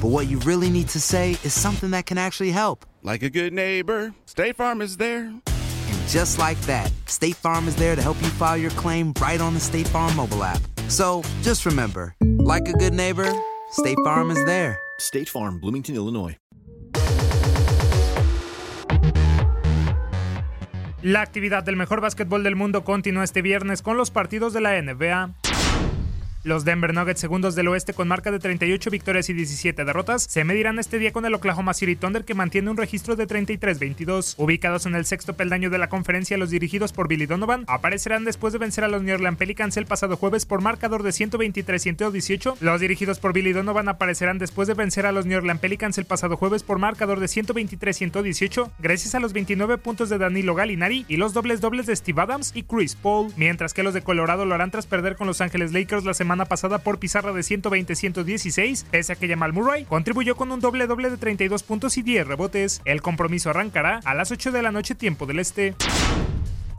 but what you really need to say is something that can actually help. Like a good neighbor, State Farm is there. And just like that, State Farm is there to help you file your claim right on the State Farm mobile app. So just remember, like a good neighbor, State Farm is there. State Farm, Bloomington, Illinois. La actividad del mejor básquetbol del mundo continúa este viernes con los partidos de la NBA. Los Denver Nuggets, segundos del oeste con marca de 38 victorias y 17 derrotas, se medirán este día con el Oklahoma City Thunder que mantiene un registro de 33-22. Ubicados en el sexto peldaño de la conferencia, los dirigidos por Billy Donovan aparecerán después de vencer a los New Orleans Pelicans el pasado jueves por marcador de 123-118. Los dirigidos por Billy Donovan aparecerán después de vencer a los New Orleans Pelicans el pasado jueves por marcador de 123-118 gracias a los 29 puntos de Danilo Gallinari y los dobles dobles de Steve Adams y Chris Paul, mientras que los de Colorado lo harán tras perder con Los Ángeles Lakers la semana pasada por pizarra de 120-116, pese a que Jamal Murray contribuyó con un doble doble de 32 puntos y 10 rebotes. El compromiso arrancará a las 8 de la noche tiempo del este.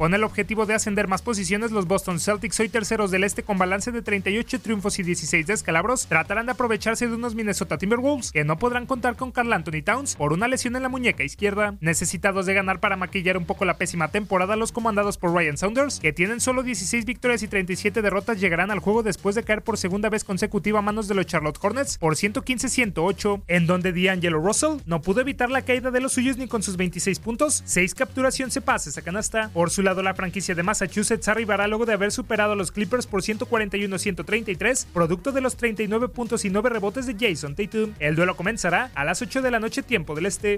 Con el objetivo de ascender más posiciones, los Boston Celtics, hoy terceros del este con balance de 38 triunfos y 16 descalabros, tratarán de aprovecharse de unos Minnesota Timberwolves que no podrán contar con Carl Anthony Towns por una lesión en la muñeca izquierda. Necesitados de ganar para maquillar un poco la pésima temporada, los comandados por Ryan Saunders, que tienen solo 16 victorias y 37 derrotas, llegarán al juego después de caer por segunda vez consecutiva a manos de los Charlotte Hornets por 115-108, en donde D'Angelo Russell no pudo evitar la caída de los suyos ni con sus 26 puntos, 6 capturas y 11 pases a canasta. Por la franquicia de Massachusetts arribará luego de haber superado a los Clippers por 141-133, producto de los 39 puntos y 9 rebotes de Jason Tatum. El duelo comenzará a las 8 de la noche tiempo del este.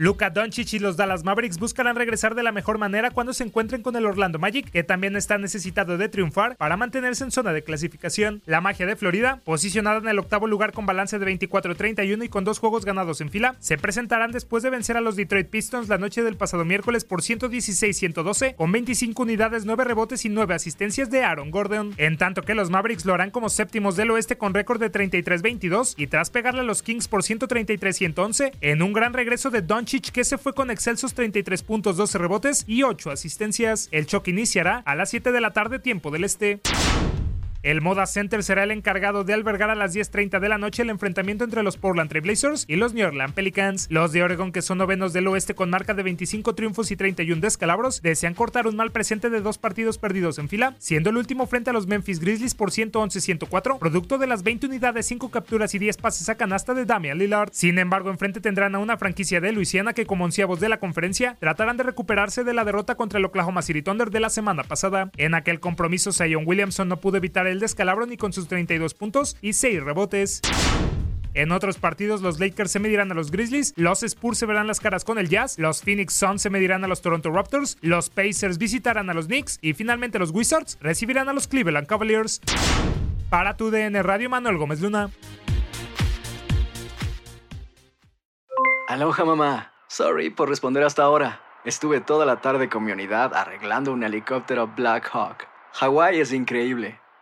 Luka Doncic y los Dallas Mavericks buscarán regresar de la mejor manera cuando se encuentren con el Orlando Magic, que también está necesitado de triunfar para mantenerse en zona de clasificación. La magia de Florida, posicionada en el octavo lugar con balance de 24-31 y con dos juegos ganados en fila, se presentarán después de vencer a los Detroit Pistons la noche del pasado miércoles por 116-112, con 25 unidades, 9 rebotes y 9 asistencias de Aaron Gordon. En tanto que los Mavericks lo harán como séptimos del oeste con récord de 33-22 y tras pegarle a los Kings por 133-111 en un gran regreso de Doncic que se fue con excelsos 33 puntos, 12 rebotes y 8 asistencias. El choque iniciará a las 7 de la tarde tiempo del este. El Moda Center será el encargado de albergar a las 10.30 de la noche el enfrentamiento entre los Portland Trail Blazers y los New Orleans Pelicans. Los de Oregon, que son novenos del oeste con marca de 25 triunfos y 31 descalabros, desean cortar un mal presente de dos partidos perdidos en fila, siendo el último frente a los Memphis Grizzlies por 111-104, producto de las 20 unidades, 5 capturas y 10 pases a canasta de Damian Lillard. Sin embargo, enfrente tendrán a una franquicia de Luisiana que, como onceavos de la conferencia, tratarán de recuperarse de la derrota contra el Oklahoma City Thunder de la semana pasada. En aquel compromiso, Zion Williamson no pudo evitar el descalabro ni con sus 32 puntos y 6 rebotes. En otros partidos, los Lakers se medirán a los Grizzlies, los Spurs se verán las caras con el Jazz, los Phoenix Suns se medirán a los Toronto Raptors, los Pacers visitarán a los Knicks y finalmente los Wizards recibirán a los Cleveland Cavaliers. Para tu DN Radio, Manuel Gómez Luna. Aloha mamá. Sorry por responder hasta ahora. Estuve toda la tarde con mi unidad arreglando un helicóptero Black Hawk. Hawái es increíble.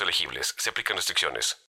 elegibles. Se aplican restricciones.